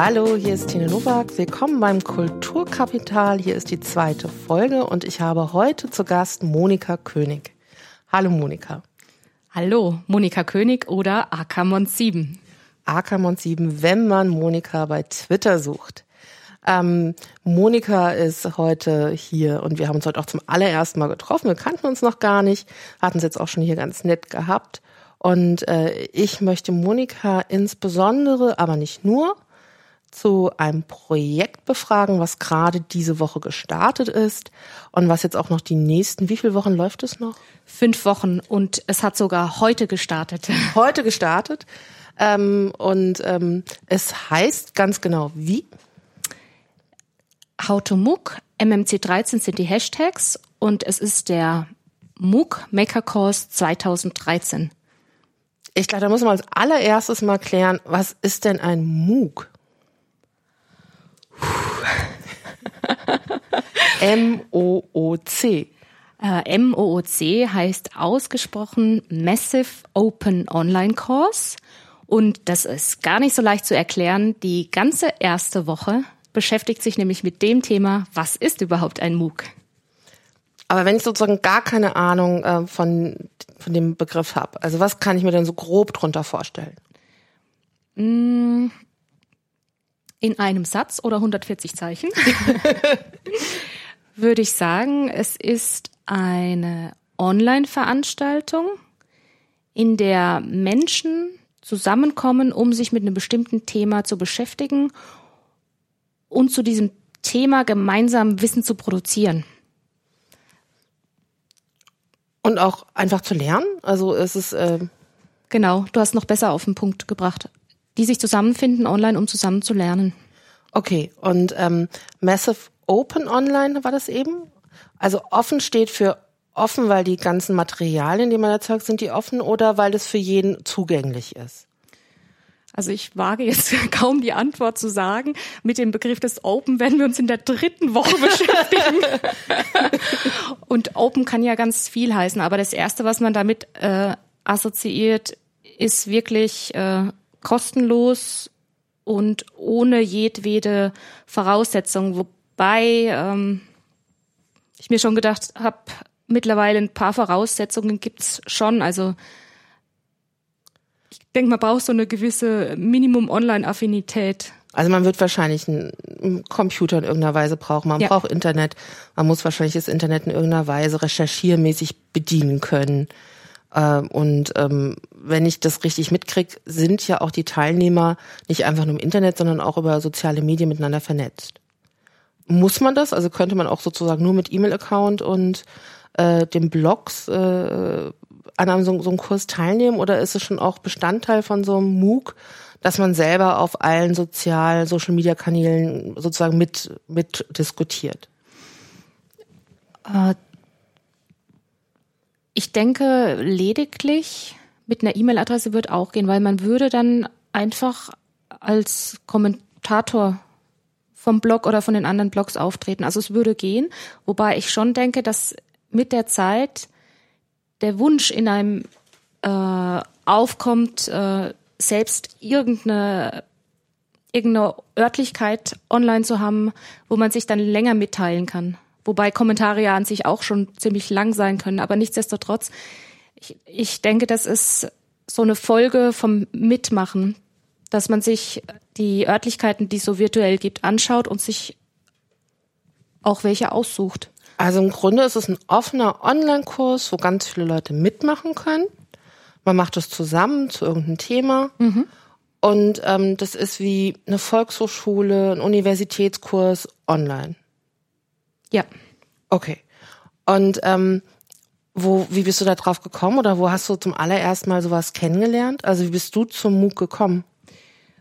Hallo, hier ist Tine Nowak. Willkommen beim Kulturkapital. Hier ist die zweite Folge und ich habe heute zu Gast Monika König. Hallo Monika. Hallo, Monika König oder Akamon7. Akamon7, wenn man Monika bei Twitter sucht. Ähm, Monika ist heute hier und wir haben uns heute auch zum allerersten Mal getroffen. Wir kannten uns noch gar nicht, hatten es jetzt auch schon hier ganz nett gehabt. Und äh, ich möchte Monika insbesondere, aber nicht nur, zu einem Projekt befragen, was gerade diese Woche gestartet ist und was jetzt auch noch die nächsten, wie viele Wochen läuft es noch? Fünf Wochen und es hat sogar heute gestartet. Heute gestartet. Ähm, und ähm, es heißt ganz genau wie? How to MOOC, MMC13 sind die Hashtags und es ist der MOOC Maker Course 2013. Ich glaube, da muss man als allererstes mal klären, was ist denn ein MOOC? M-O-O-C. Äh, MOOC heißt ausgesprochen Massive Open Online Course. Und das ist gar nicht so leicht zu erklären. Die ganze erste Woche beschäftigt sich nämlich mit dem Thema, was ist überhaupt ein MOOC? Aber wenn ich sozusagen gar keine Ahnung äh, von, von dem Begriff habe, also was kann ich mir denn so grob drunter vorstellen? Mm, in einem Satz oder 140 Zeichen würde ich sagen, es ist eine Online-Veranstaltung, in der Menschen zusammenkommen, um sich mit einem bestimmten Thema zu beschäftigen und zu diesem Thema gemeinsam Wissen zu produzieren. Und auch einfach zu lernen? Also ist es. Äh genau, du hast noch besser auf den Punkt gebracht. Die sich zusammenfinden online, um zusammen zu lernen. Okay, und ähm, Massive Open Online war das eben? Also offen steht für offen, weil die ganzen Materialien, die man erzeugt, sind die offen oder weil es für jeden zugänglich ist? Also ich wage jetzt kaum die Antwort zu sagen. Mit dem Begriff des Open werden wir uns in der dritten Woche beschäftigen. Und Open kann ja ganz viel heißen, aber das Erste, was man damit äh, assoziiert, ist wirklich äh, kostenlos und ohne jedwede Voraussetzung. Wobei ähm, ich mir schon gedacht habe, mittlerweile ein paar Voraussetzungen gibt's schon. Also ich denke, man braucht so eine gewisse Minimum-Online-Affinität. Also man wird wahrscheinlich einen Computer in irgendeiner Weise brauchen. Man ja. braucht Internet. Man muss wahrscheinlich das Internet in irgendeiner Weise recherchiermäßig bedienen können. Ähm, und ähm, wenn ich das richtig mitkriege, sind ja auch die Teilnehmer nicht einfach nur im Internet, sondern auch über soziale Medien miteinander vernetzt. Muss man das? Also könnte man auch sozusagen nur mit E-Mail-Account und äh, den Blogs äh, an einem so, so einem Kurs teilnehmen oder ist es schon auch Bestandteil von so einem MOOC, dass man selber auf allen sozial Social Media Kanälen sozusagen mit mit diskutiert? Äh, ich denke lediglich mit einer E-Mail-Adresse wird auch gehen, weil man würde dann einfach als Kommentator vom Blog oder von den anderen Blogs auftreten. Also es würde gehen, wobei ich schon denke, dass mit der Zeit der Wunsch in einem äh, aufkommt, äh, selbst irgendeine irgendeine Örtlichkeit online zu haben, wo man sich dann länger mitteilen kann. Wobei Kommentare ja an sich auch schon ziemlich lang sein können, aber nichtsdestotrotz, ich, ich denke, das ist so eine Folge vom Mitmachen, dass man sich die Örtlichkeiten, die es so virtuell gibt, anschaut und sich auch welche aussucht. Also im Grunde ist es ein offener Online-Kurs, wo ganz viele Leute mitmachen können. Man macht es zusammen zu irgendeinem Thema. Mhm. Und ähm, das ist wie eine Volkshochschule, ein Universitätskurs online. Ja. Okay. Und ähm, wo, wie bist du da drauf gekommen oder wo hast du zum allerersten Mal sowas kennengelernt? Also wie bist du zum MOOC gekommen?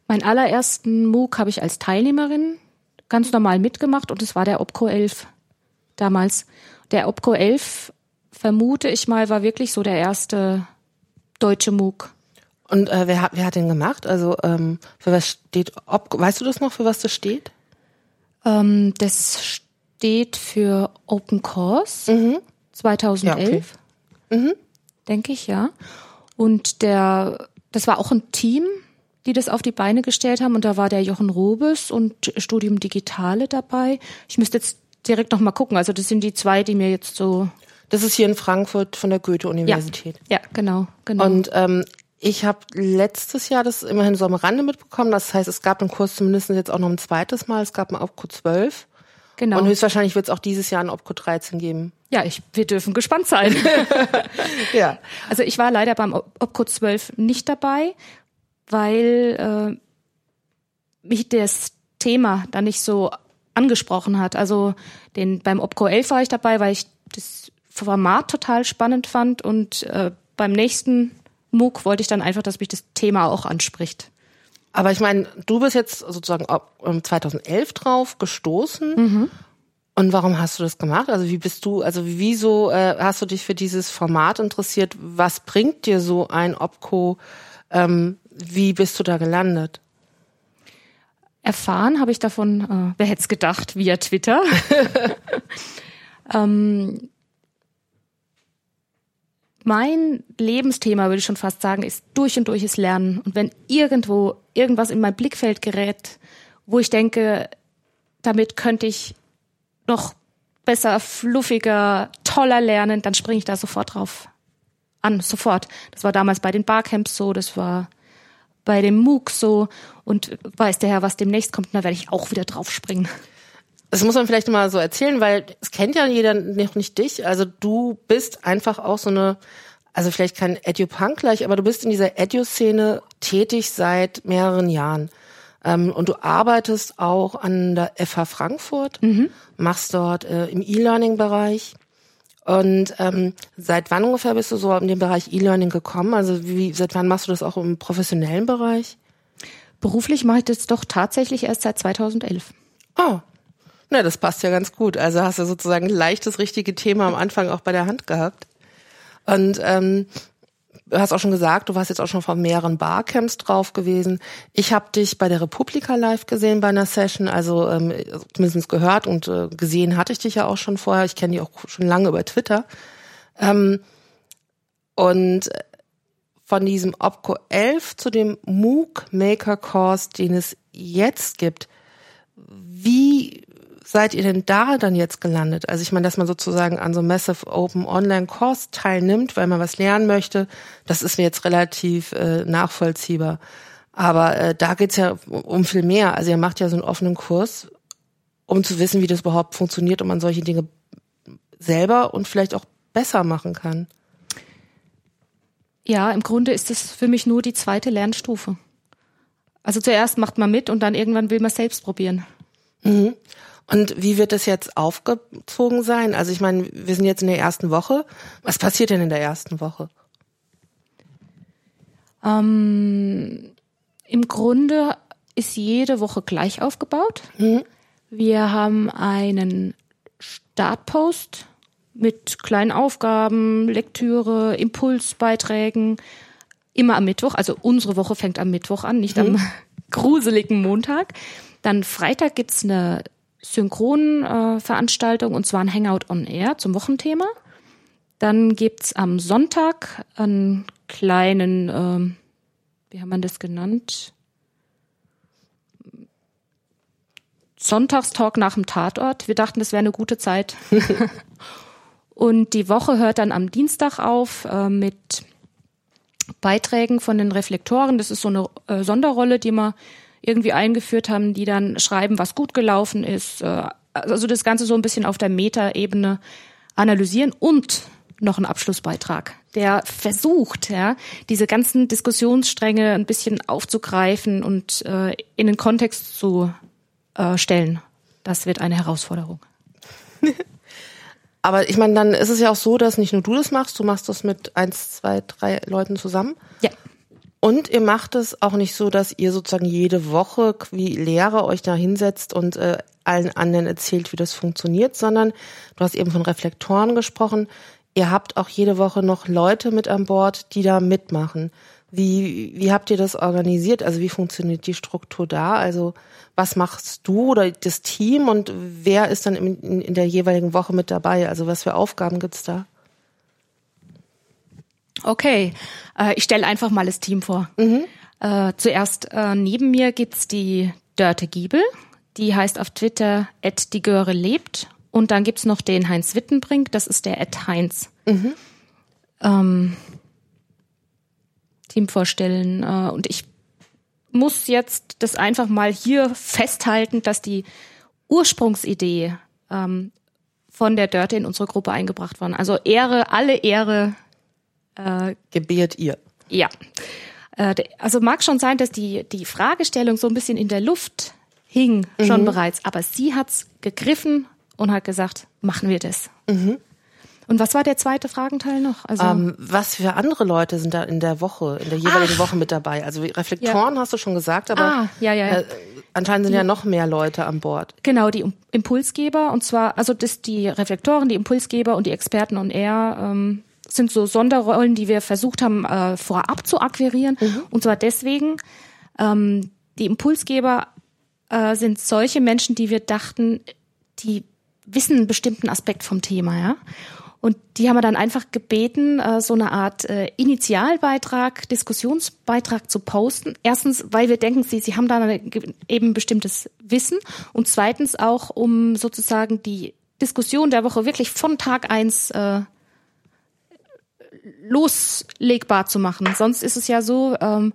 Mein allerersten MOOC habe ich als Teilnehmerin ganz normal mitgemacht und es war der Opco 11 damals. Der Opco 11, vermute ich mal, war wirklich so der erste deutsche MOOC. Und äh, wer, hat, wer hat den gemacht? Also ähm, für was steht Op Weißt du das noch, für was das steht? Ähm, das steht für Open Course mhm. 2011, ja, okay. mhm. denke ich, ja. Und der, das war auch ein Team, die das auf die Beine gestellt haben. Und da war der Jochen Robes und Studium Digitale dabei. Ich müsste jetzt direkt noch mal gucken. Also das sind die zwei, die mir jetzt so. Das ist hier in Frankfurt von der Goethe-Universität. Ja, ja, genau, genau. Und ähm, ich habe letztes Jahr das immerhin so am Rande mitbekommen. Das heißt, es gab einen Kurs zumindest jetzt auch noch ein zweites Mal. Es gab einen OPCO 12. Genau. Und höchstwahrscheinlich wird es auch dieses Jahr einen OPCO 13 geben. Ja, ich, wir dürfen gespannt sein. ja. Also ich war leider beim OPCO 12 nicht dabei, weil äh, mich das Thema da nicht so angesprochen hat. Also den beim OPCO 11 war ich dabei, weil ich das Format total spannend fand und äh, beim nächsten MOOC wollte ich dann einfach, dass mich das Thema auch anspricht. Aber ich meine, du bist jetzt sozusagen 2011 drauf gestoßen. Mhm. Und warum hast du das gemacht? Also wie bist du, also wieso äh, hast du dich für dieses Format interessiert? Was bringt dir so ein Opco? Ähm, wie bist du da gelandet? Erfahren habe ich davon, äh, wer hätte es gedacht, via Twitter. ähm, mein Lebensthema, würde ich schon fast sagen, ist durch und durch ist Lernen. Und wenn irgendwo irgendwas in mein Blickfeld gerät, wo ich denke, damit könnte ich noch besser, fluffiger, toller lernen, dann springe ich da sofort drauf an, sofort. Das war damals bei den Barcamps so, das war bei dem MOOC so und weiß der Herr, was demnächst kommt, da werde ich auch wieder drauf springen. Das muss man vielleicht mal so erzählen, weil es kennt ja jeder noch nicht dich. Also du bist einfach auch so eine, also vielleicht kein Edu-Punk gleich, aber du bist in dieser Edu-Szene tätig seit mehreren Jahren. Ähm, und du arbeitest auch an der FH Frankfurt, mhm. machst dort äh, im E-Learning-Bereich. Und ähm, seit wann ungefähr bist du so in den Bereich E-Learning gekommen? Also wie, seit wann machst du das auch im professionellen Bereich? Beruflich mache ich das doch tatsächlich erst seit 2011. Oh, na, das passt ja ganz gut. Also hast du sozusagen leicht das richtige Thema am Anfang auch bei der Hand gehabt. Und ähm, du hast auch schon gesagt, du warst jetzt auch schon von mehreren Barcamps drauf gewesen. Ich habe dich bei der Republika live gesehen bei einer Session, also ähm, zumindest gehört und äh, gesehen hatte ich dich ja auch schon vorher. Ich kenne dich auch schon lange über Twitter. Ähm, und von diesem Opco 11 zu dem MOOC Maker Course, den es jetzt gibt, wie seid ihr denn da dann jetzt gelandet? Also ich meine, dass man sozusagen an so Massive Open Online Course teilnimmt, weil man was lernen möchte, das ist mir jetzt relativ äh, nachvollziehbar. Aber äh, da geht's ja um viel mehr. Also ihr macht ja so einen offenen Kurs, um zu wissen, wie das überhaupt funktioniert und man solche Dinge selber und vielleicht auch besser machen kann. Ja, im Grunde ist es für mich nur die zweite Lernstufe. Also zuerst macht man mit und dann irgendwann will man selbst probieren. Mhm. Und wie wird das jetzt aufgezogen sein? Also ich meine, wir sind jetzt in der ersten Woche. Was passiert denn in der ersten Woche? Ähm, Im Grunde ist jede Woche gleich aufgebaut. Mhm. Wir haben einen Startpost mit kleinen Aufgaben, Lektüre, Impulsbeiträgen. Immer am Mittwoch. Also unsere Woche fängt am Mittwoch an, nicht mhm. am gruseligen Montag. Dann Freitag gibt's eine Synchronveranstaltung äh, und zwar ein Hangout on Air zum Wochenthema. Dann gibt's am Sonntag einen kleinen, äh, wie haben wir das genannt? Sonntagstalk nach dem Tatort. Wir dachten, das wäre eine gute Zeit. und die Woche hört dann am Dienstag auf äh, mit Beiträgen von den Reflektoren. Das ist so eine äh, Sonderrolle, die man irgendwie eingeführt haben, die dann schreiben, was gut gelaufen ist. Äh, also das Ganze so ein bisschen auf der Metaebene analysieren und noch einen Abschlussbeitrag, der versucht, ja, diese ganzen Diskussionsstränge ein bisschen aufzugreifen und äh, in den Kontext zu äh, stellen. Das wird eine Herausforderung. Aber ich meine, dann ist es ja auch so, dass nicht nur du das machst, du machst das mit eins, zwei, drei Leuten zusammen. Ja. Und ihr macht es auch nicht so, dass ihr sozusagen jede Woche wie Lehrer euch da hinsetzt und äh, allen anderen erzählt, wie das funktioniert, sondern du hast eben von Reflektoren gesprochen. Ihr habt auch jede Woche noch Leute mit an Bord, die da mitmachen. Wie, wie habt ihr das organisiert? Also wie funktioniert die Struktur da? Also was machst du oder das Team und wer ist dann in, in der jeweiligen Woche mit dabei? Also was für Aufgaben gibt's da? Okay, äh, ich stelle einfach mal das Team vor. Mhm. Äh, zuerst äh, neben mir gibt's die Dörte Giebel. Die heißt auf Twitter die Göre lebt. Und dann gibt's noch den Heinz Wittenbrink, das ist der Ed Heinz. Mhm. Ähm, Team vorstellen. Äh, und ich muss jetzt das einfach mal hier festhalten, dass die Ursprungsidee ähm, von der Dörte in unsere Gruppe eingebracht worden. Also Ehre, alle Ehre. Äh, Gebiert ihr. Ja. Äh, also mag schon sein, dass die, die Fragestellung so ein bisschen in der Luft hing schon mhm. bereits, aber sie hat's gegriffen und hat gesagt, machen wir das. Mhm. Und was war der zweite Fragenteil noch? Also ähm, was für andere Leute sind da in der Woche, in der jeweiligen Ach. Woche mit dabei? Also Reflektoren ja. hast du schon gesagt, aber ah, ja, ja, äh, anscheinend sind ja noch mehr Leute an Bord. Genau, die Impulsgeber und zwar, also das die Reflektoren, die Impulsgeber und die Experten und er ähm, sind so Sonderrollen, die wir versucht haben äh, vorab zu akquirieren. Mhm. Und zwar deswegen, ähm, die Impulsgeber äh, sind solche Menschen, die wir dachten, die wissen einen bestimmten Aspekt vom Thema, ja. Und die haben wir dann einfach gebeten, äh, so eine Art äh, Initialbeitrag, Diskussionsbeitrag zu posten. Erstens, weil wir denken, sie, sie haben da eben bestimmtes Wissen. Und zweitens auch, um sozusagen die Diskussion der Woche wirklich von Tag eins äh, loslegbar zu machen. Sonst ist es ja so, ähm,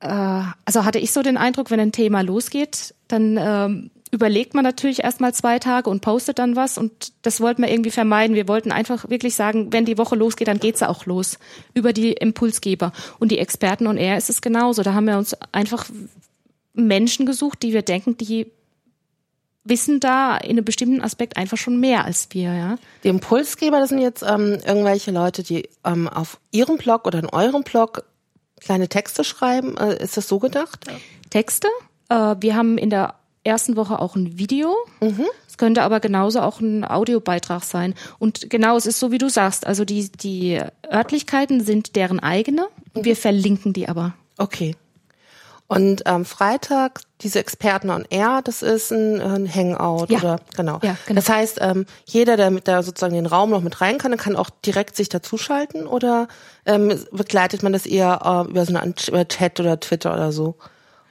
äh, also hatte ich so den Eindruck, wenn ein Thema losgeht, dann ähm, überlegt man natürlich erstmal zwei Tage und postet dann was und das wollten wir irgendwie vermeiden. Wir wollten einfach wirklich sagen, wenn die Woche losgeht, dann geht's auch los über die Impulsgeber und die Experten und er ist es genauso. Da haben wir uns einfach Menschen gesucht, die wir denken, die wissen da in einem bestimmten Aspekt einfach schon mehr als wir, ja. Die Impulsgeber, das sind jetzt ähm, irgendwelche Leute, die ähm, auf ihrem Blog oder in eurem Blog kleine Texte schreiben. Äh, ist das so gedacht? Texte? Äh, wir haben in der ersten Woche auch ein Video. Mhm. Es könnte aber genauso auch ein Audiobeitrag sein. Und genau, es ist so, wie du sagst. Also die, die Örtlichkeiten sind deren eigene. Mhm. Wir verlinken die aber. Okay. Und am ähm, Freitag diese Experten on Air, das ist ein, ein Hangout ja. oder genau. Ja, genau. Das heißt, ähm, jeder, der mit da sozusagen den Raum noch mit rein kann, kann auch direkt sich dazuschalten oder ähm, begleitet man das eher äh, über so eine über Chat oder Twitter oder so?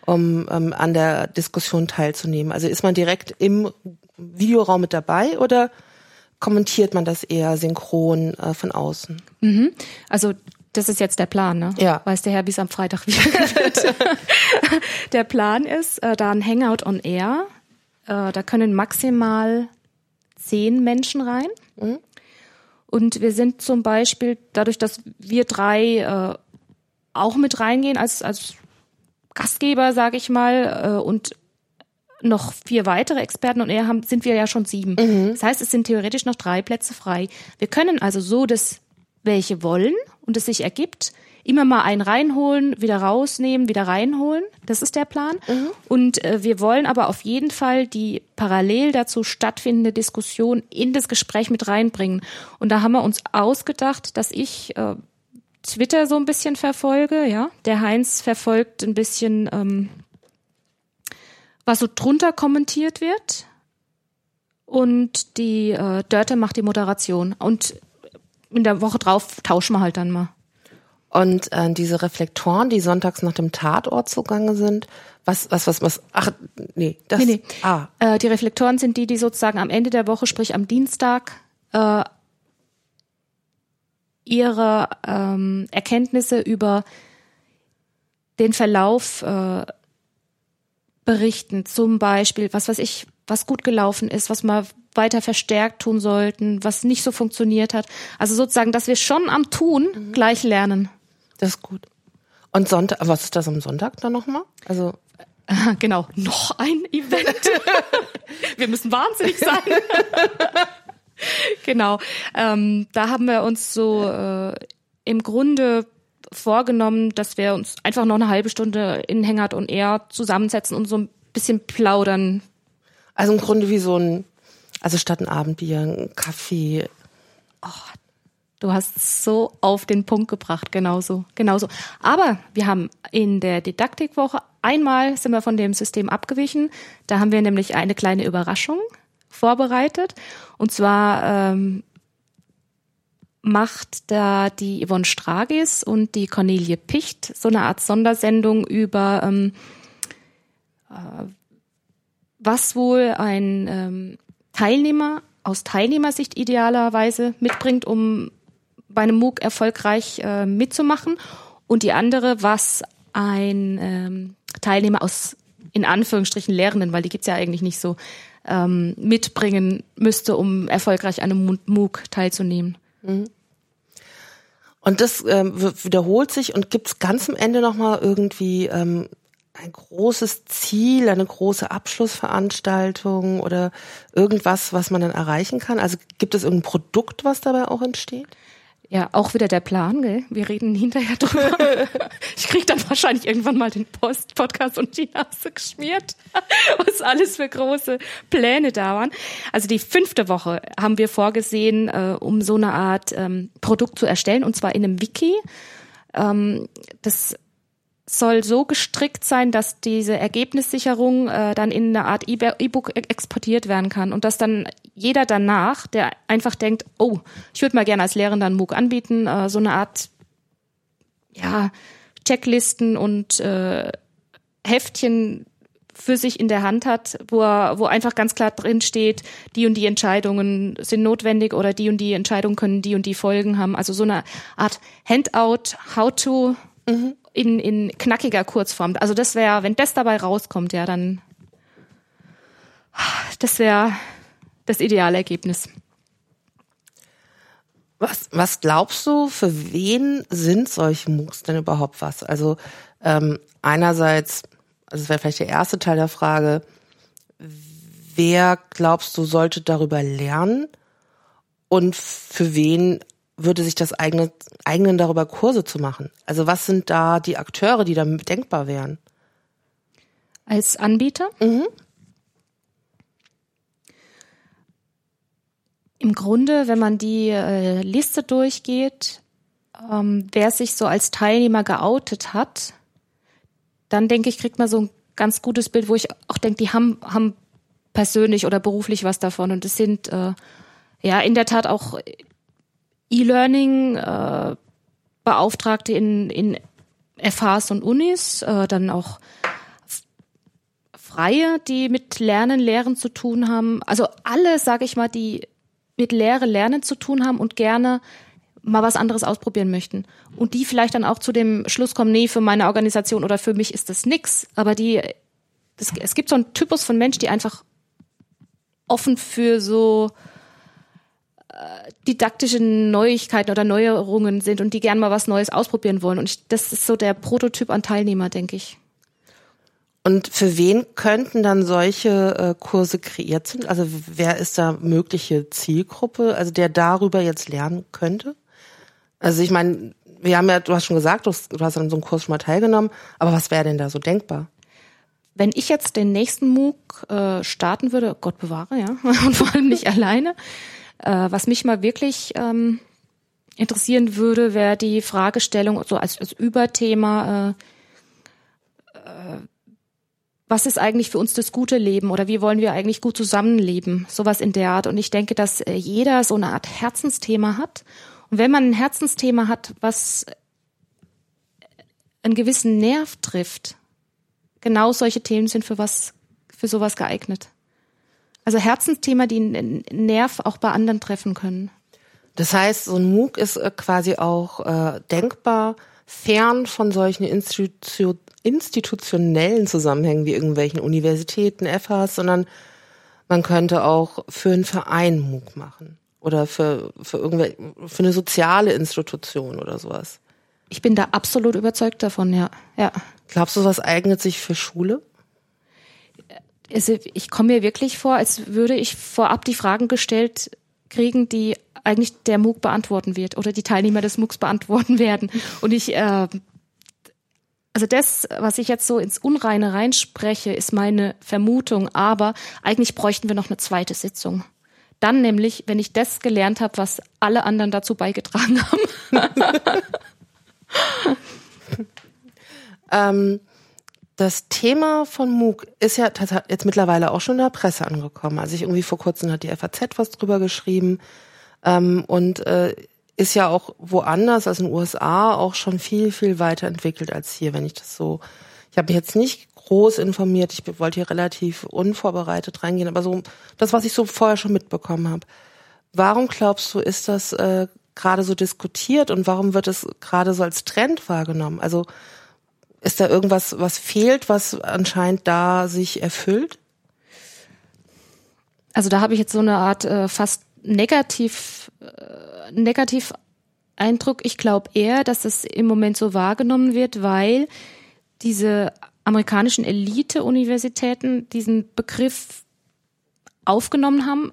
um ähm, an der Diskussion teilzunehmen? Also ist man direkt im Videoraum mit dabei oder kommentiert man das eher synchron äh, von außen? Mhm. Also das ist jetzt der Plan, ne? Ja. Weiß der Herr, wie es am Freitag wieder wird. der Plan ist, äh, da ein Hangout on Air. Äh, da können maximal zehn Menschen rein. Mhm. Und wir sind zum Beispiel, dadurch, dass wir drei äh, auch mit reingehen als, als Gastgeber, sage ich mal, äh, und noch vier weitere Experten und er haben, sind wir ja schon sieben. Mhm. Das heißt, es sind theoretisch noch drei Plätze frei. Wir können also so, dass welche wollen und es sich ergibt, immer mal einen reinholen, wieder rausnehmen, wieder reinholen. Das ist der Plan. Mhm. Und äh, wir wollen aber auf jeden Fall die parallel dazu stattfindende Diskussion in das Gespräch mit reinbringen. Und da haben wir uns ausgedacht, dass ich äh, Twitter so ein bisschen verfolge, ja. Der Heinz verfolgt ein bisschen, ähm, was so drunter kommentiert wird. Und die äh, Dörte macht die Moderation. Und in der Woche drauf tauschen wir halt dann mal. Und äh, diese Reflektoren, die sonntags nach dem Tatort zugange sind, was, was, was, was, ach, nee, das, nee, nee. Ah. Äh, die Reflektoren sind die, die sozusagen am Ende der Woche, sprich am Dienstag, äh, ihre ähm, Erkenntnisse über den Verlauf äh, berichten. Zum Beispiel, was weiß ich, was gut gelaufen ist, was wir weiter verstärkt tun sollten, was nicht so funktioniert hat. Also sozusagen, dass wir schon am Tun mhm. gleich lernen. Das ist gut. Und Sonntag, was ist das am Sonntag dann nochmal? Also genau, noch ein Event. wir müssen wahnsinnig sein. genau. Ähm, da haben wir uns so äh, im Grunde vorgenommen, dass wir uns einfach noch eine halbe Stunde in Hängert und er zusammensetzen und so ein bisschen plaudern. Also im Grunde wie so ein, also statt ein Abendbier, ein Kaffee. Oh, du hast so auf den Punkt gebracht, genauso, genauso. Aber wir haben in der Didaktikwoche einmal sind wir von dem System abgewichen. Da haben wir nämlich eine kleine Überraschung vorbereitet. Und zwar ähm, macht da die Yvonne Stragis und die Cornelie Picht so eine Art Sondersendung über ähm, äh, was wohl ein ähm, Teilnehmer aus Teilnehmersicht idealerweise mitbringt, um bei einem MOOC erfolgreich äh, mitzumachen und die andere, was ein ähm, Teilnehmer aus in Anführungsstrichen Lehrenden, weil die gibt's ja eigentlich nicht so, ähm, mitbringen müsste, um erfolgreich an einem MOOC teilzunehmen. Mhm. Und das ähm, wiederholt sich und gibt's ganz am Ende nochmal irgendwie ähm, ein großes Ziel, eine große Abschlussveranstaltung oder irgendwas, was man dann erreichen kann? Also gibt es irgendein Produkt, was dabei auch entsteht? Ja, auch wieder der Plan, gell? Wir reden hinterher drüber. ich krieg dann wahrscheinlich irgendwann mal den Post Podcast und die Nase geschmiert, was alles für große Pläne da waren. Also die fünfte Woche haben wir vorgesehen, äh, um so eine Art ähm, Produkt zu erstellen, und zwar in einem Wiki. Ähm, das soll so gestrickt sein, dass diese Ergebnissicherung äh, dann in eine Art E-Book e exportiert werden kann und dass dann jeder danach, der einfach denkt, oh, ich würde mal gerne als Lehrer dann MOOC anbieten, äh, so eine Art ja Checklisten und äh, Heftchen für sich in der Hand hat, wo er, wo einfach ganz klar drin steht, die und die Entscheidungen sind notwendig oder die und die Entscheidungen können die und die Folgen haben. Also so eine Art Handout, how to mhm in, in knackiger Kurzform. Also das wäre, wenn das dabei rauskommt, ja, dann das wäre das ideale Ergebnis. Was, was glaubst du, für wen sind solche MOOCs denn überhaupt was? Also ähm, einerseits, also das wäre vielleicht der erste Teil der Frage, wer glaubst du sollte darüber lernen und für wen würde sich das eigene, eignen, darüber Kurse zu machen? Also was sind da die Akteure, die da denkbar wären? Als Anbieter? Mhm. Im Grunde, wenn man die äh, Liste durchgeht, ähm, wer sich so als Teilnehmer geoutet hat, dann denke ich, kriegt man so ein ganz gutes Bild, wo ich auch denke, die haben, haben persönlich oder beruflich was davon. Und es sind äh, ja in der Tat auch E-Learning, äh, Beauftragte in, in FHs und Unis, äh, dann auch Freie, die mit Lernen, Lehren zu tun haben. Also alle, sage ich mal, die mit Lehre, Lernen zu tun haben und gerne mal was anderes ausprobieren möchten. Und die vielleicht dann auch zu dem Schluss kommen, nee, für meine Organisation oder für mich ist das nix. Aber die, das, es gibt so einen Typus von Mensch, die einfach offen für so didaktische Neuigkeiten oder Neuerungen sind und die gern mal was Neues ausprobieren wollen. Und ich, das ist so der Prototyp an Teilnehmer, denke ich. Und für wen könnten dann solche äh, Kurse kreiert sind? Also wer ist da mögliche Zielgruppe, also der darüber jetzt lernen könnte? Also ich meine, wir haben ja, du hast schon gesagt, du hast, du hast an so einem Kurs schon mal teilgenommen, aber was wäre denn da so denkbar? Wenn ich jetzt den nächsten MOOC äh, starten würde, Gott bewahre, ja, und vor allem nicht alleine, äh, was mich mal wirklich ähm, interessieren würde, wäre die Fragestellung so als, als Überthema, äh, äh, was ist eigentlich für uns das gute Leben oder wie wollen wir eigentlich gut zusammenleben? Sowas in der Art. Und ich denke, dass äh, jeder so eine Art Herzensthema hat. Und wenn man ein Herzensthema hat, was einen gewissen Nerv trifft, genau solche Themen sind für was, für sowas geeignet. Also Herzensthema, die einen Nerv auch bei anderen treffen können. Das heißt, so ein MOOC ist äh, quasi auch äh, denkbar fern von solchen Institu institutionellen Zusammenhängen wie irgendwelchen Universitäten, FHs, sondern man könnte auch für einen Verein MOOC machen oder für, für irgendwelche, für eine soziale Institution oder sowas. Ich bin da absolut überzeugt davon, ja. ja. Glaubst du, was eignet sich für Schule? Also ich komme mir wirklich vor, als würde ich vorab die Fragen gestellt kriegen, die eigentlich der MOOC beantworten wird oder die Teilnehmer des MOOCs beantworten werden. Und ich, äh, also das, was ich jetzt so ins Unreine reinspreche, ist meine Vermutung, aber eigentlich bräuchten wir noch eine zweite Sitzung. Dann nämlich, wenn ich das gelernt habe, was alle anderen dazu beigetragen haben. ähm, das Thema von MOOC ist ja jetzt mittlerweile auch schon in der Presse angekommen. Also ich irgendwie vor kurzem hat die FAZ was drüber geschrieben. Ähm, und äh, ist ja auch woanders als in den USA auch schon viel, viel weiterentwickelt als hier, wenn ich das so. Ich habe mich jetzt nicht groß informiert, ich wollte hier relativ unvorbereitet reingehen, aber so das, was ich so vorher schon mitbekommen habe. Warum glaubst du, ist das äh, gerade so diskutiert und warum wird es gerade so als Trend wahrgenommen? Also ist da irgendwas, was fehlt, was anscheinend da sich erfüllt? Also da habe ich jetzt so eine Art äh, fast negativ, äh, negativ Eindruck. Ich glaube eher, dass es im Moment so wahrgenommen wird, weil diese amerikanischen Elite-Universitäten diesen Begriff aufgenommen haben,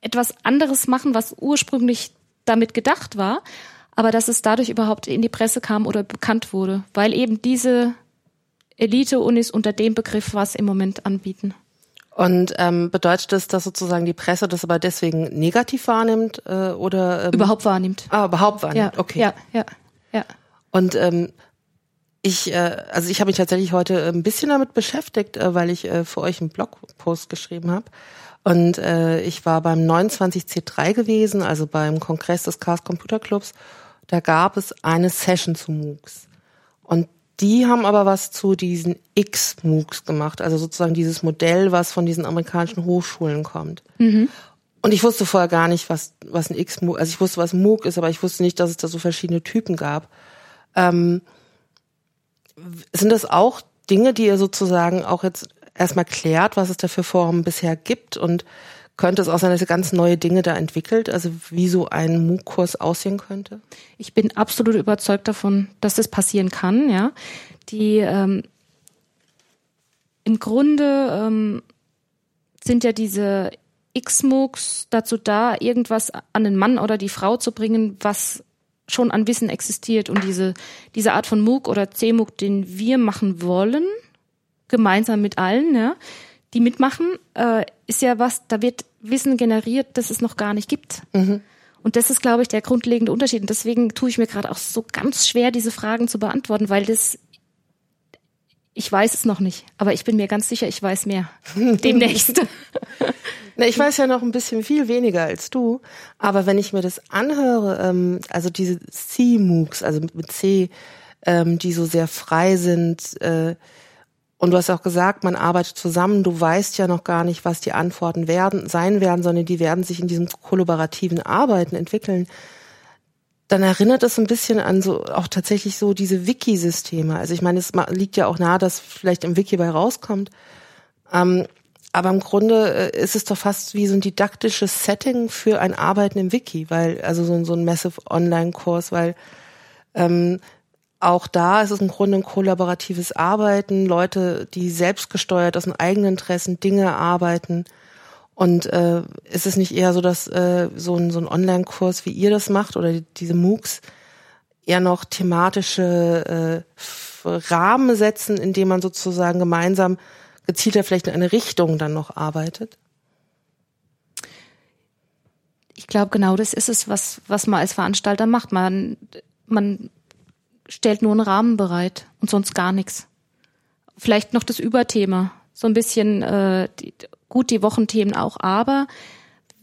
etwas anderes machen, was ursprünglich damit gedacht war, aber dass es dadurch überhaupt in die Presse kam oder bekannt wurde, weil eben diese Elite-Unis unter dem Begriff was im Moment anbieten. Und ähm, bedeutet das, dass sozusagen die Presse das aber deswegen negativ wahrnimmt äh, oder ähm, überhaupt wahrnimmt? Ah, überhaupt wahrnimmt. Ja, okay. Ja, ja, ja. Und ähm, ich, äh, also ich habe mich tatsächlich heute ein bisschen damit beschäftigt, äh, weil ich äh, für euch einen Blogpost geschrieben habe. Und äh, ich war beim 29C3 gewesen, also beim Kongress des Chaos Computer Clubs. Da gab es eine Session zu MOOCs. Und die haben aber was zu diesen X-MOOCs gemacht, also sozusagen dieses Modell, was von diesen amerikanischen Hochschulen kommt. Mhm. Und ich wusste vorher gar nicht, was, was ein X-MOOC, also ich wusste, was ein MOOC ist, aber ich wusste nicht, dass es da so verschiedene Typen gab. Ähm, sind das auch Dinge, die ihr sozusagen auch jetzt erstmal klärt, was es da für Formen bisher gibt und könnte es auch sein, dass ihr ganz neue Dinge da entwickelt, also wie so ein MOOC-Kurs aussehen könnte? Ich bin absolut überzeugt davon, dass das passieren kann, ja. Die ähm, im Grunde ähm, sind ja diese X-MOOCs dazu da, irgendwas an den Mann oder die Frau zu bringen, was schon an Wissen existiert. Und diese, diese Art von MOOC oder C-MOOC, den wir machen wollen, gemeinsam mit allen, ja, die mitmachen, äh, ist ja was, da wird Wissen generiert, das es noch gar nicht gibt. Mhm. Und das ist, glaube ich, der grundlegende Unterschied. Und deswegen tue ich mir gerade auch so ganz schwer, diese Fragen zu beantworten, weil das, ich weiß es noch nicht, aber ich bin mir ganz sicher, ich weiß mehr. Demnächst. Na, ich weiß ja noch ein bisschen viel weniger als du, aber wenn ich mir das anhöre, ähm, also diese C-MOOCs, also mit C, ähm, die so sehr frei sind, äh, und du hast auch gesagt, man arbeitet zusammen. Du weißt ja noch gar nicht, was die Antworten werden, sein werden, sondern die werden sich in diesem kollaborativen Arbeiten entwickeln. Dann erinnert es ein bisschen an so auch tatsächlich so diese Wiki-Systeme. Also ich meine, es liegt ja auch nahe, dass vielleicht im Wiki bei rauskommt. Ähm, aber im Grunde äh, ist es doch fast wie so ein didaktisches Setting für ein Arbeiten im Wiki, weil also so, so ein Massive Online-Kurs, weil ähm, auch da ist es im Grunde ein kollaboratives Arbeiten, Leute, die selbstgesteuert aus den eigenen Interessen Dinge arbeiten. Und äh, ist es nicht eher so, dass äh, so ein, so ein Online-Kurs, wie ihr das macht, oder diese MOOCs, eher noch thematische äh, Rahmen setzen, indem man sozusagen gemeinsam gezielter vielleicht in eine Richtung dann noch arbeitet? Ich glaube, genau das ist es, was, was man als Veranstalter macht. Man, man stellt nur einen Rahmen bereit und sonst gar nichts. Vielleicht noch das Überthema, so ein bisschen äh, die, gut die Wochenthemen auch, aber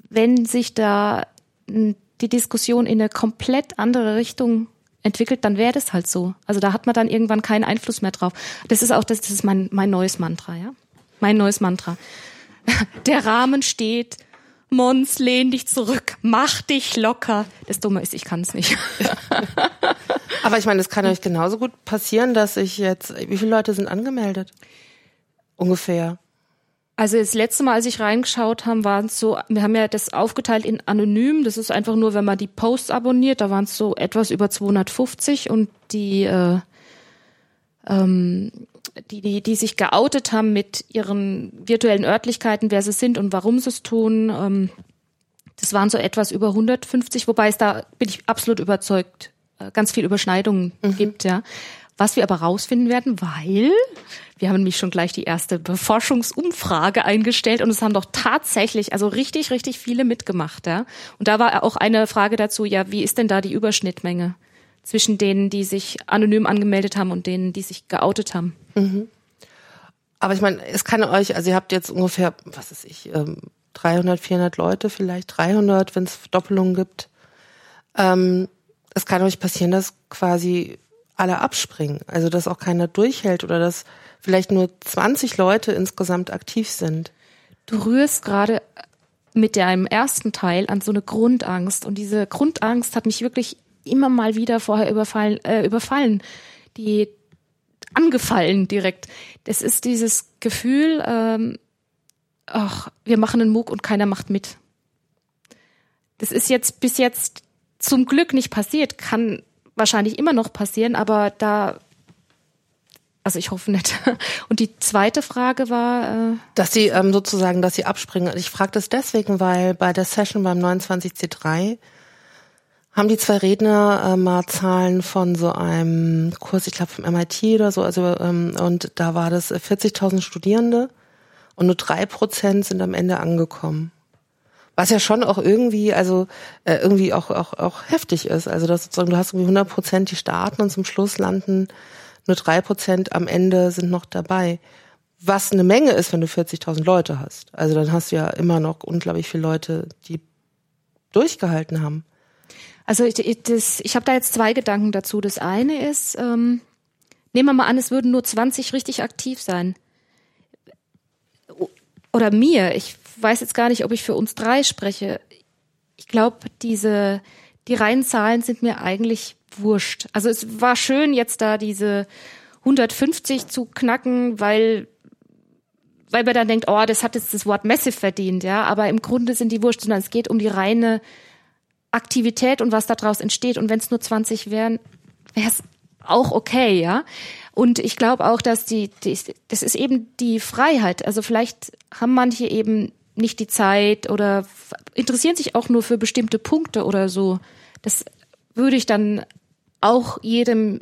wenn sich da die Diskussion in eine komplett andere Richtung entwickelt, dann wäre das halt so. Also da hat man dann irgendwann keinen Einfluss mehr drauf. Das ist auch das, das ist mein, mein neues Mantra, ja. Mein neues Mantra. Der Rahmen steht, Mons, lehn dich zurück, mach dich locker. Das Dumme ist, ich kann es nicht. Aber ich meine, es kann euch genauso gut passieren, dass ich jetzt, wie viele Leute sind angemeldet? Ungefähr. Also das letzte Mal, als ich reingeschaut habe, waren es so, wir haben ja das aufgeteilt in anonym. Das ist einfach nur, wenn man die Posts abonniert, da waren es so etwas über 250 und die, äh, ähm, die, die, die sich geoutet haben mit ihren virtuellen Örtlichkeiten, wer sie sind und warum sie es tun, ähm, das waren so etwas über 150, wobei es da bin ich absolut überzeugt, äh, ganz viel Überschneidungen mhm. gibt, ja. Was wir aber rausfinden werden, weil wir haben nämlich schon gleich die erste Beforschungsumfrage eingestellt und es haben doch tatsächlich, also richtig, richtig viele mitgemacht, ja. Und da war auch eine Frage dazu, ja, wie ist denn da die Überschnittmenge zwischen denen, die sich anonym angemeldet haben und denen, die sich geoutet haben? Mhm. Aber ich meine, es kann euch, also ihr habt jetzt ungefähr, was weiß ich, 300, ähm, 400 Leute, vielleicht 300, wenn es Doppelungen gibt. Ähm, es kann euch passieren, dass quasi alle abspringen. Also dass auch keiner durchhält oder dass vielleicht nur 20 Leute insgesamt aktiv sind. Du rührst gerade mit deinem ersten Teil an so eine Grundangst und diese Grundangst hat mich wirklich immer mal wieder vorher überfallen, äh, überfallen, die angefallen direkt. Das ist dieses Gefühl, ähm, ach, wir machen einen MOOC und keiner macht mit. Das ist jetzt bis jetzt zum Glück nicht passiert, kann wahrscheinlich immer noch passieren, aber da, also ich hoffe nicht. Und die zweite Frage war, äh dass sie ähm, sozusagen, dass sie abspringen. Ich frage das deswegen, weil bei der Session beim 29C3 haben die zwei Redner äh, mal Zahlen von so einem Kurs, ich glaube vom MIT oder so, also ähm, und da war das 40.000 Studierende und nur drei Prozent sind am Ende angekommen. Was ja schon auch irgendwie, also äh, irgendwie auch, auch, auch heftig ist. Also dass sozusagen, du hast irgendwie 100 Prozent, die starten und zum Schluss landen nur drei Prozent am Ende sind noch dabei. Was eine Menge ist, wenn du 40.000 Leute hast. Also dann hast du ja immer noch unglaublich viele Leute, die durchgehalten haben. Also ich, das, ich habe da jetzt zwei Gedanken dazu. Das eine ist, ähm, nehmen wir mal an, es würden nur 20 richtig aktiv sein. Oder mir, ich weiß jetzt gar nicht, ob ich für uns drei spreche. Ich glaube, diese, die reinen Zahlen sind mir eigentlich wurscht. Also es war schön, jetzt da diese 150 zu knacken, weil weil man dann denkt, oh, das hat jetzt das Wort massive verdient, ja, aber im Grunde sind die wurscht, sondern es geht um die reine Aktivität und was daraus entsteht. Und wenn es nur 20 wären, wäre es auch okay, ja. Und ich glaube auch, dass die, die, das ist eben die Freiheit. Also vielleicht haben manche eben nicht die Zeit oder interessieren sich auch nur für bestimmte Punkte oder so. Das würde ich dann auch jedem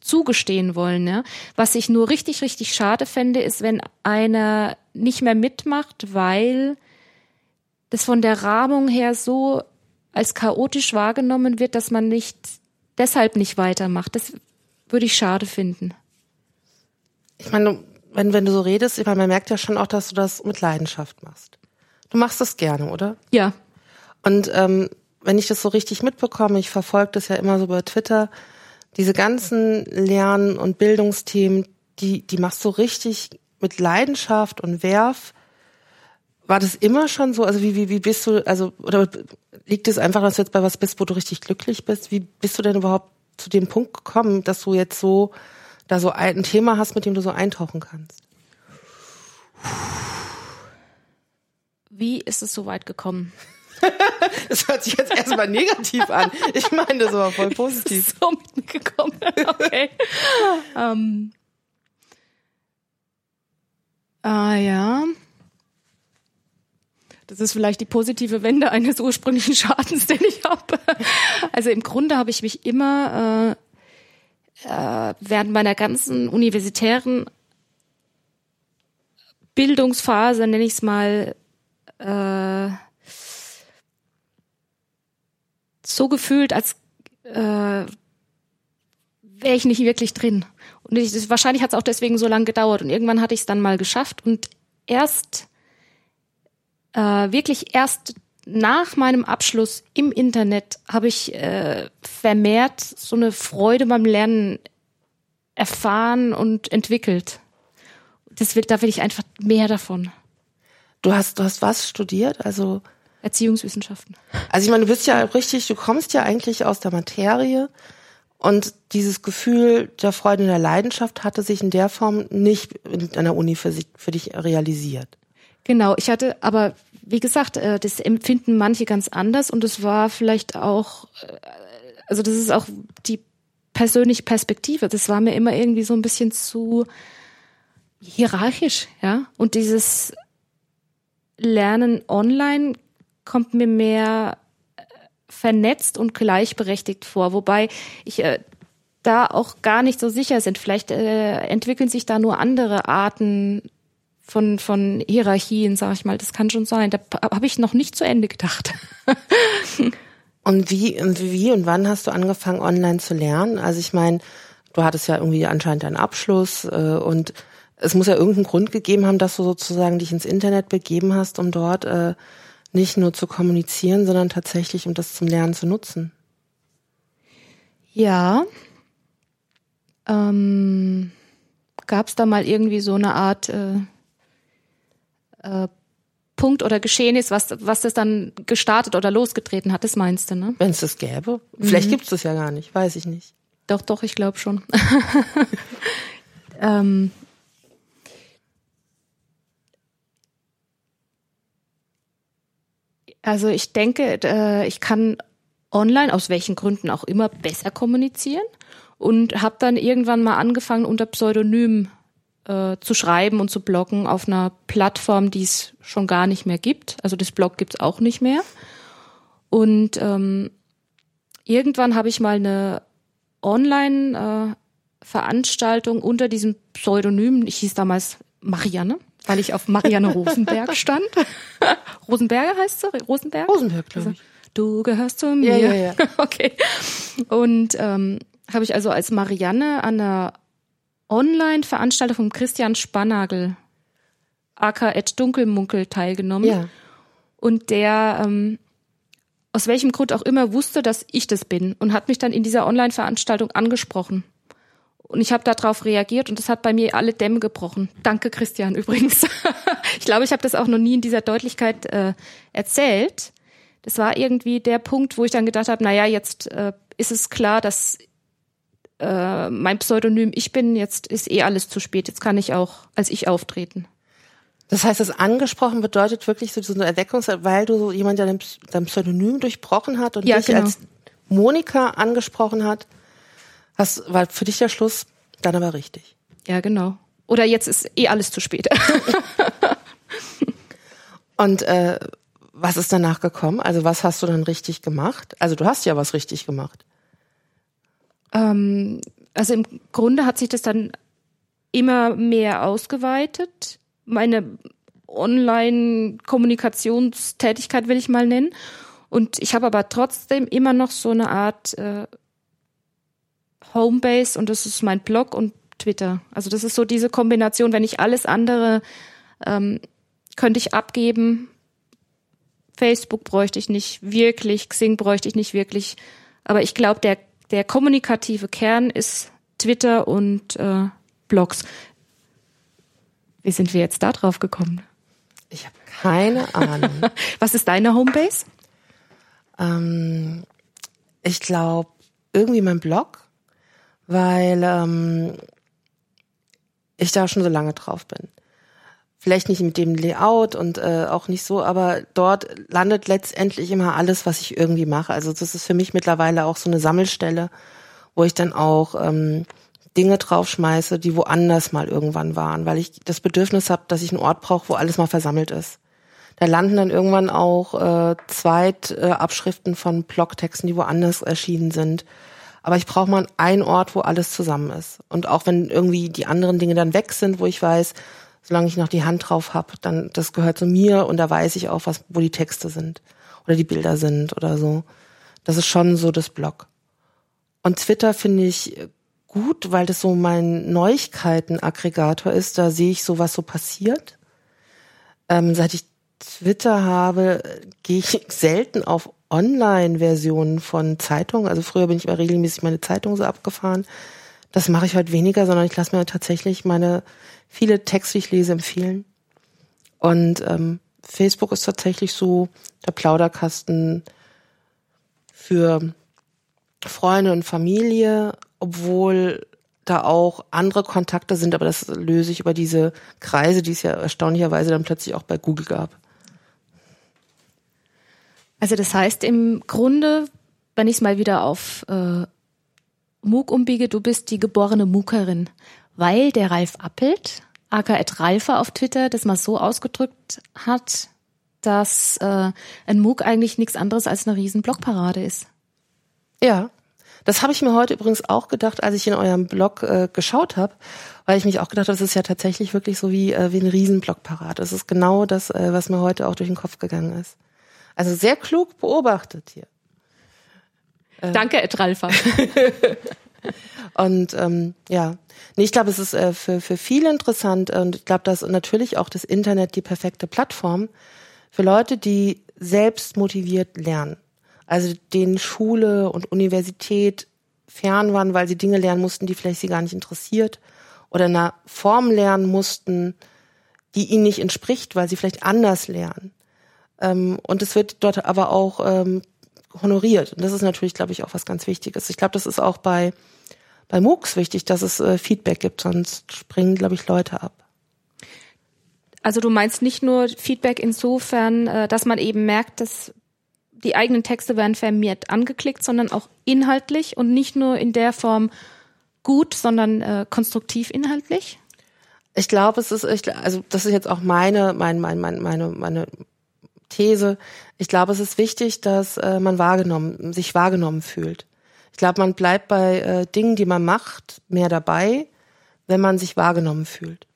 zugestehen wollen. Ja? Was ich nur richtig, richtig schade fände, ist, wenn einer nicht mehr mitmacht, weil das von der Rahmung her so als chaotisch wahrgenommen wird, dass man nicht deshalb nicht weitermacht. Das würde ich schade finden. Ich meine, wenn, wenn du so redest, ich meine, man merkt ja schon auch, dass du das mit Leidenschaft machst. Du machst das gerne, oder? Ja. Und ähm, wenn ich das so richtig mitbekomme, ich verfolge das ja immer so bei Twitter, diese ganzen Lern- und Bildungsthemen, die, die machst du richtig mit Leidenschaft und Werf. War das immer schon so? Also wie, wie, wie bist du, also, oder liegt es einfach, dass du jetzt bei was bist, wo du richtig glücklich bist? Wie bist du denn überhaupt zu dem Punkt gekommen, dass du jetzt so da so ein Thema hast, mit dem du so eintauchen kannst? Wie ist es so weit gekommen? das hört sich jetzt erstmal negativ an. Ich meine das aber voll positiv. so mitgekommen. Okay. um. Ah ja. Das ist vielleicht die positive Wende eines ursprünglichen Schadens, den ich habe. Also im Grunde habe ich mich immer äh, äh, während meiner ganzen universitären Bildungsphase, nenne ich es mal, äh, so gefühlt, als äh, wäre ich nicht wirklich drin. Und ich, wahrscheinlich hat es auch deswegen so lange gedauert. Und irgendwann hatte ich es dann mal geschafft. Und erst, äh, wirklich erst nach meinem Abschluss im Internet habe ich äh, vermehrt so eine Freude beim Lernen erfahren und entwickelt. Das will, da will ich einfach mehr davon. Du hast, du hast was studiert? Also Erziehungswissenschaften. Also ich meine, du bist ja richtig, du kommst ja eigentlich aus der Materie und dieses Gefühl der Freude und der Leidenschaft hatte sich in der Form nicht in einer Uni für, sich, für dich realisiert. Genau, ich hatte, aber wie gesagt, äh, das empfinden manche ganz anders und es war vielleicht auch, äh, also das ist auch die persönliche Perspektive. Das war mir immer irgendwie so ein bisschen zu hierarchisch, ja. Und dieses Lernen online kommt mir mehr äh, vernetzt und gleichberechtigt vor, wobei ich äh, da auch gar nicht so sicher sind. Vielleicht äh, entwickeln sich da nur andere Arten von von Hierarchien, sag ich mal. Das kann schon sein. Da habe ich noch nicht zu Ende gedacht. und wie und wie und wann hast du angefangen online zu lernen? Also ich meine, du hattest ja irgendwie anscheinend einen Abschluss äh, und es muss ja irgendeinen Grund gegeben haben, dass du sozusagen dich ins Internet begeben hast, um dort äh, nicht nur zu kommunizieren, sondern tatsächlich um das zum Lernen zu nutzen. Ja. Ähm, Gab es da mal irgendwie so eine Art äh, äh, Punkt oder Geschehnis, was, was das dann gestartet oder losgetreten hat, das meinst du, ne? Wenn es das gäbe. Vielleicht mhm. gibt es das ja gar nicht, weiß ich nicht. Doch, doch, ich glaube schon. ähm, also ich denke, äh, ich kann online, aus welchen Gründen auch immer, besser kommunizieren und habe dann irgendwann mal angefangen, unter Pseudonym äh, zu schreiben und zu bloggen auf einer Plattform, die es schon gar nicht mehr gibt. Also das Blog gibt's auch nicht mehr. Und ähm, irgendwann habe ich mal eine Online-Veranstaltung äh, unter diesem Pseudonym, ich hieß damals Marianne, weil ich auf Marianne Rosenberg stand. Rosenberger heißt sie? Rosenberg? Rosenberg, glaube ich. Du gehörst zu mir. Ja, ja, ja. okay. Und ähm, habe ich also als Marianne an einer Online-Veranstaltung von Christian Spannagel, aka Ed Dunkelmunkel, teilgenommen. Ja. Und der ähm, aus welchem Grund auch immer wusste, dass ich das bin und hat mich dann in dieser Online-Veranstaltung angesprochen. Und ich habe darauf reagiert und das hat bei mir alle Dämme gebrochen. Danke, Christian, übrigens. ich glaube, ich habe das auch noch nie in dieser Deutlichkeit äh, erzählt. Das war irgendwie der Punkt, wo ich dann gedacht habe, naja, jetzt äh, ist es klar, dass äh, mein Pseudonym ich bin, jetzt ist eh alles zu spät, jetzt kann ich auch als ich auftreten. Das heißt, das angesprochen bedeutet wirklich so, eine Erweckung, weil du so jemand, der dein Pseudonym durchbrochen hat und ja, dich genau. als Monika angesprochen hat, hast, war für dich der Schluss dann aber richtig. Ja, genau. Oder jetzt ist eh alles zu spät. und äh, was ist danach gekommen? Also was hast du dann richtig gemacht? Also du hast ja was richtig gemacht. Ähm, also im Grunde hat sich das dann immer mehr ausgeweitet. Meine Online-Kommunikationstätigkeit will ich mal nennen. Und ich habe aber trotzdem immer noch so eine Art äh, Homebase und das ist mein Blog und Twitter. Also das ist so diese Kombination, wenn ich alles andere ähm, könnte ich abgeben. Facebook bräuchte ich nicht wirklich, Xing bräuchte ich nicht wirklich. Aber ich glaube, der der kommunikative Kern ist Twitter und äh, Blogs. Wie sind wir jetzt da drauf gekommen? Ich habe keine Ahnung. Was ist deine Homebase? Ähm, ich glaube, irgendwie mein Blog, weil ähm, ich da schon so lange drauf bin vielleicht nicht mit dem Layout und äh, auch nicht so, aber dort landet letztendlich immer alles, was ich irgendwie mache. Also das ist für mich mittlerweile auch so eine Sammelstelle, wo ich dann auch ähm, Dinge draufschmeiße, die woanders mal irgendwann waren, weil ich das Bedürfnis habe, dass ich einen Ort brauche, wo alles mal versammelt ist. Da landen dann irgendwann auch äh, Zweitabschriften äh, von Blogtexten, die woanders erschienen sind. Aber ich brauche mal einen Ort, wo alles zusammen ist. Und auch wenn irgendwie die anderen Dinge dann weg sind, wo ich weiß, solange ich noch die Hand drauf habe, dann das gehört zu mir und da weiß ich auch, was, wo die Texte sind oder die Bilder sind oder so. Das ist schon so das Blog. Und Twitter finde ich gut, weil das so mein Neuigkeitenaggregator ist. Da sehe ich so, was so passiert. Ähm, seit ich Twitter habe, gehe ich selten auf Online-Versionen von Zeitungen. Also früher bin ich mal regelmäßig meine Zeitung so abgefahren. Das mache ich heute weniger, sondern ich lasse mir tatsächlich meine viele Texte, die ich lese, empfehlen. Und ähm, Facebook ist tatsächlich so der Plauderkasten für Freunde und Familie, obwohl da auch andere Kontakte sind, aber das löse ich über diese Kreise, die es ja erstaunlicherweise dann plötzlich auch bei Google gab. Also das heißt im Grunde, wenn ich es mal wieder auf äh, MOOC umbiege, du bist die geborene MOOCerin, weil der Ralf Appelt, aka Ralfer auf Twitter, das mal so ausgedrückt hat, dass äh, ein MOOC eigentlich nichts anderes als eine riesen Blogparade ist. Ja, das habe ich mir heute übrigens auch gedacht, als ich in eurem Blog äh, geschaut habe, weil ich mich auch gedacht habe, das ist ja tatsächlich wirklich so wie, äh, wie eine Riesenblogparade. Das ist genau das, äh, was mir heute auch durch den Kopf gegangen ist. Also sehr klug beobachtet hier. Äh. Danke, Ed Ralfer. und ähm, ja, nee, ich glaube, es ist äh, für, für viele interessant und ich glaube, dass natürlich auch das Internet die perfekte Plattform für Leute, die selbst motiviert lernen. Also denen Schule und Universität fern waren, weil sie Dinge lernen mussten, die vielleicht sie gar nicht interessiert oder in einer Form lernen mussten, die ihnen nicht entspricht, weil sie vielleicht anders lernen. Ähm, und es wird dort aber auch ähm, honoriert. Und das ist natürlich, glaube ich, auch was ganz Wichtiges. Ich glaube, das ist auch bei, bei MOOCs wichtig, dass es äh, Feedback gibt, sonst springen, glaube ich, Leute ab. Also du meinst nicht nur Feedback insofern, äh, dass man eben merkt, dass die eigenen Texte werden vermehrt angeklickt, sondern auch inhaltlich und nicht nur in der Form gut, sondern äh, konstruktiv inhaltlich? Ich glaube, es ist, ich, also das ist jetzt auch meine, mein, mein, mein, meine, meine These. Ich glaube, es ist wichtig, dass äh, man wahrgenommen, sich wahrgenommen fühlt. Ich glaube, man bleibt bei äh, Dingen, die man macht, mehr dabei, wenn man sich wahrgenommen fühlt.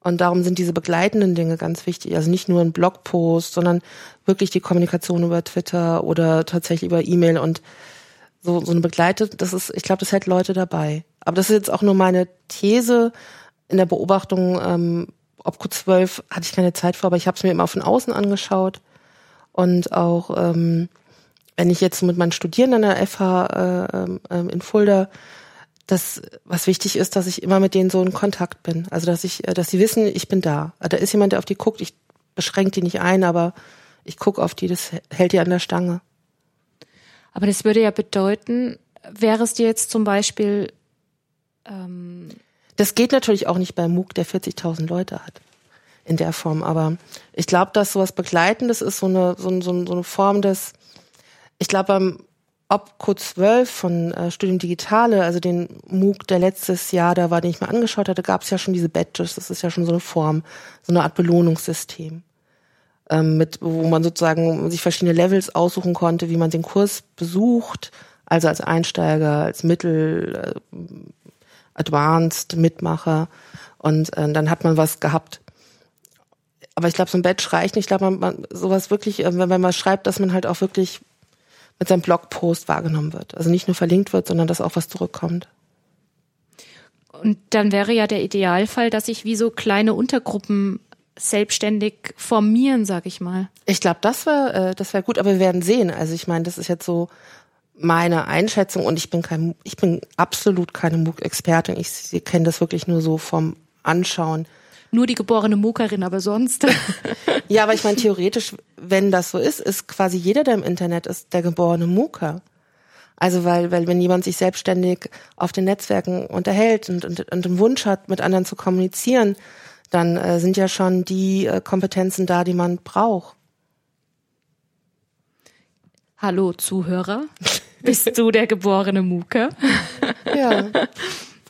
Und darum sind diese begleitenden Dinge ganz wichtig. Also nicht nur ein Blogpost, sondern wirklich die Kommunikation über Twitter oder tatsächlich über E-Mail und so, so eine begleitet, das ist, ich glaube, das hält Leute dabei. Aber das ist jetzt auch nur meine These in der Beobachtung, ähm, ob Q12 hatte ich keine Zeit vor, aber ich habe es mir immer von außen angeschaut. Und auch ähm, wenn ich jetzt mit meinen Studierenden an der FH äh, äh, in Fulda das, was wichtig ist, dass ich immer mit denen so in Kontakt bin. Also dass ich, äh, dass sie wissen, ich bin da. Da ist jemand, der auf die guckt. Ich beschränke die nicht ein, aber ich gucke auf die, das hält die an der Stange. Aber das würde ja bedeuten, wäre es dir jetzt zum Beispiel ähm Das geht natürlich auch nicht bei MOOC, der 40.000 Leute hat. In der Form. Aber ich glaube, dass sowas Begleitendes ist so eine, so, so, so eine Form des, ich glaube, beim ob Code 12 von äh, Studium Digitale, also den MOOC, der letztes Jahr da war, den ich mir angeschaut hatte, gab es ja schon diese Badges. Das ist ja schon so eine Form, so eine Art Belohnungssystem, ähm, mit wo man sozusagen sich verschiedene Levels aussuchen konnte, wie man den Kurs besucht, also als Einsteiger, als Mittel, äh, Advanced, Mitmacher und äh, dann hat man was gehabt. Aber ich glaube, so ein Badge reicht nicht. Ich glaube, man, man sowas wirklich, äh, wenn, wenn man schreibt, dass man halt auch wirklich mit seinem Blogpost wahrgenommen wird. Also nicht nur verlinkt wird, sondern dass auch was zurückkommt. Und dann wäre ja der Idealfall, dass sich wie so kleine Untergruppen selbstständig formieren, sag ich mal. Ich glaube, das wäre äh, das wäre gut, aber wir werden sehen. Also ich meine, das ist jetzt so meine Einschätzung und ich bin kein ich bin absolut keine MOOC-Expertin. Ich, ich kenne das wirklich nur so vom Anschauen nur die geborene Muckerin, aber sonst. ja, aber ich meine, theoretisch, wenn das so ist, ist quasi jeder, der im Internet ist, der geborene Mucker. Also weil, weil wenn jemand sich selbstständig auf den Netzwerken unterhält und, und, und einen Wunsch hat, mit anderen zu kommunizieren, dann äh, sind ja schon die äh, Kompetenzen da, die man braucht. Hallo Zuhörer, bist du der geborene Muker? ja,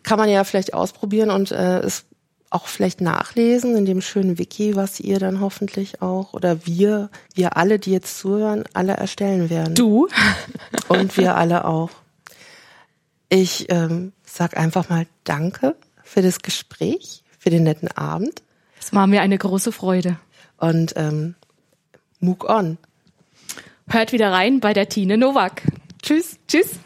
kann man ja vielleicht ausprobieren und äh, es auch vielleicht nachlesen in dem schönen Wiki, was ihr dann hoffentlich auch oder wir, wir alle, die jetzt zuhören, alle erstellen werden. Du und wir alle auch. Ich ähm, sag einfach mal Danke für das Gespräch, für den netten Abend. Es war mir eine große Freude. Und ähm, Mook on. Hört wieder rein bei der Tine Nowak. Tschüss. Tschüss.